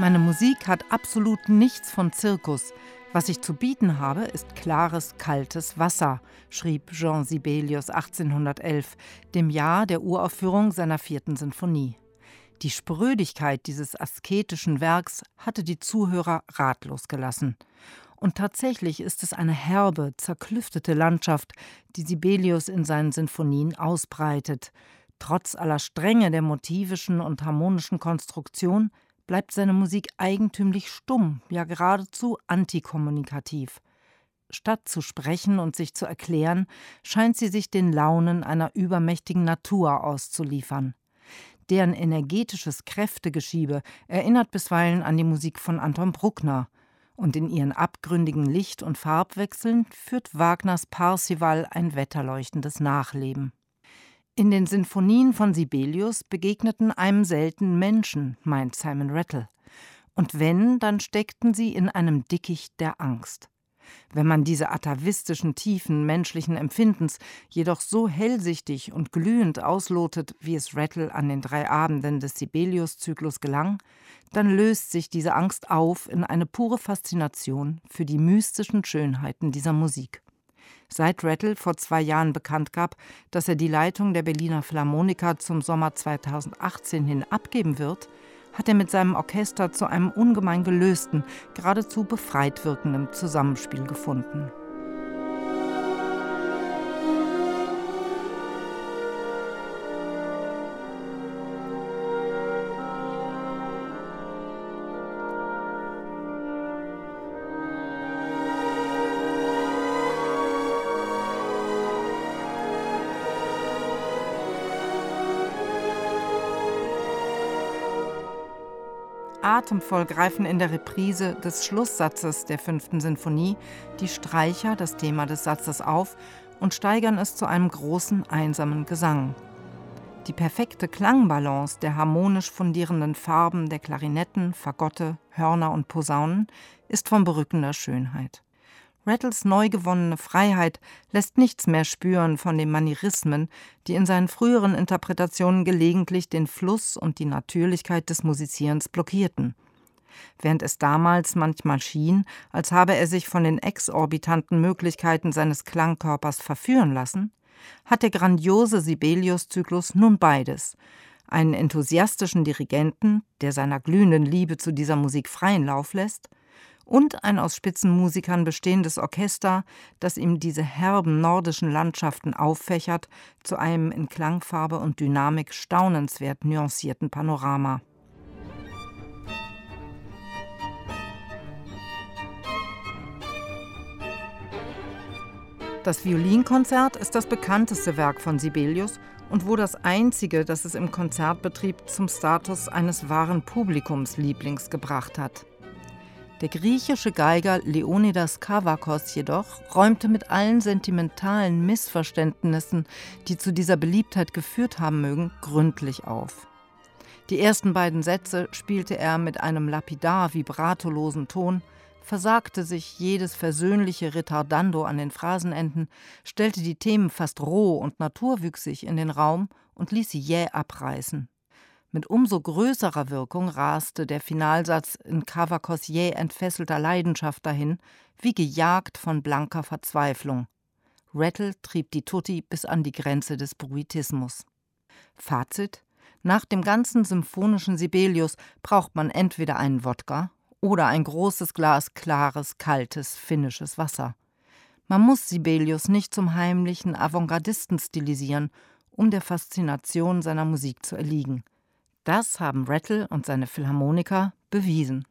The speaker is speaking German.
Meine Musik hat absolut nichts von Zirkus. Was ich zu bieten habe, ist klares, kaltes Wasser, schrieb Jean Sibelius 1811, dem Jahr der Uraufführung seiner vierten Sinfonie. Die Sprödigkeit dieses asketischen Werks hatte die Zuhörer ratlos gelassen. Und tatsächlich ist es eine herbe, zerklüftete Landschaft, die Sibelius in seinen Sinfonien ausbreitet. Trotz aller Strenge der motivischen und harmonischen Konstruktion bleibt seine Musik eigentümlich stumm, ja geradezu antikommunikativ. Statt zu sprechen und sich zu erklären, scheint sie sich den Launen einer übermächtigen Natur auszuliefern. Deren energetisches Kräftegeschiebe erinnert bisweilen an die Musik von Anton Bruckner, und in ihren abgründigen Licht- und Farbwechseln führt Wagners Parsival ein wetterleuchtendes Nachleben. In den Sinfonien von Sibelius begegneten einem selten Menschen, meint Simon Rattle. Und wenn, dann steckten sie in einem Dickicht der Angst. Wenn man diese atavistischen Tiefen menschlichen Empfindens jedoch so hellsichtig und glühend auslotet, wie es Rattle an den drei Abenden des Sibelius-Zyklus gelang, dann löst sich diese Angst auf in eine pure Faszination für die mystischen Schönheiten dieser Musik. Seit Rattle vor zwei Jahren bekannt gab, dass er die Leitung der Berliner Philharmoniker zum Sommer 2018 hin abgeben wird, hat er mit seinem Orchester zu einem ungemein gelösten, geradezu befreit wirkenden Zusammenspiel gefunden. Atemvoll greifen in der Reprise des Schlusssatzes der fünften Sinfonie die Streicher das Thema des Satzes auf und steigern es zu einem großen, einsamen Gesang. Die perfekte Klangbalance der harmonisch fundierenden Farben der Klarinetten, Fagotte, Hörner und Posaunen ist von berückender Schönheit. Rattles neu gewonnene Freiheit lässt nichts mehr spüren von den Manierismen, die in seinen früheren Interpretationen gelegentlich den Fluss und die Natürlichkeit des Musizierens blockierten. Während es damals manchmal schien, als habe er sich von den exorbitanten Möglichkeiten seines Klangkörpers verführen lassen, hat der grandiose Sibelius-Zyklus nun beides. Einen enthusiastischen Dirigenten, der seiner glühenden Liebe zu dieser Musik freien Lauf lässt, und ein aus Spitzenmusikern bestehendes Orchester, das ihm diese herben nordischen Landschaften auffächert zu einem in Klangfarbe und Dynamik staunenswert nuancierten Panorama. Das Violinkonzert ist das bekannteste Werk von Sibelius und wohl das einzige, das es im Konzertbetrieb zum Status eines wahren Publikumslieblings gebracht hat. Der griechische Geiger Leonidas Kavakos jedoch räumte mit allen sentimentalen Missverständnissen, die zu dieser Beliebtheit geführt haben mögen, gründlich auf. Die ersten beiden Sätze spielte er mit einem lapidar vibratolosen Ton, versagte sich jedes versöhnliche Retardando an den Phrasenenden, stellte die Themen fast roh und naturwüchsig in den Raum und ließ sie jäh abreißen. Mit umso größerer Wirkung raste der Finalsatz in Cavacos jäh entfesselter Leidenschaft dahin, wie gejagt von blanker Verzweiflung. Rattle trieb die Tutti bis an die Grenze des Bruitismus. Fazit: Nach dem ganzen symphonischen Sibelius braucht man entweder einen Wodka oder ein großes Glas klares, kaltes, finnisches Wasser. Man muss Sibelius nicht zum heimlichen Avantgardisten stilisieren, um der Faszination seiner Musik zu erliegen. Das haben Rattle und seine Philharmoniker bewiesen.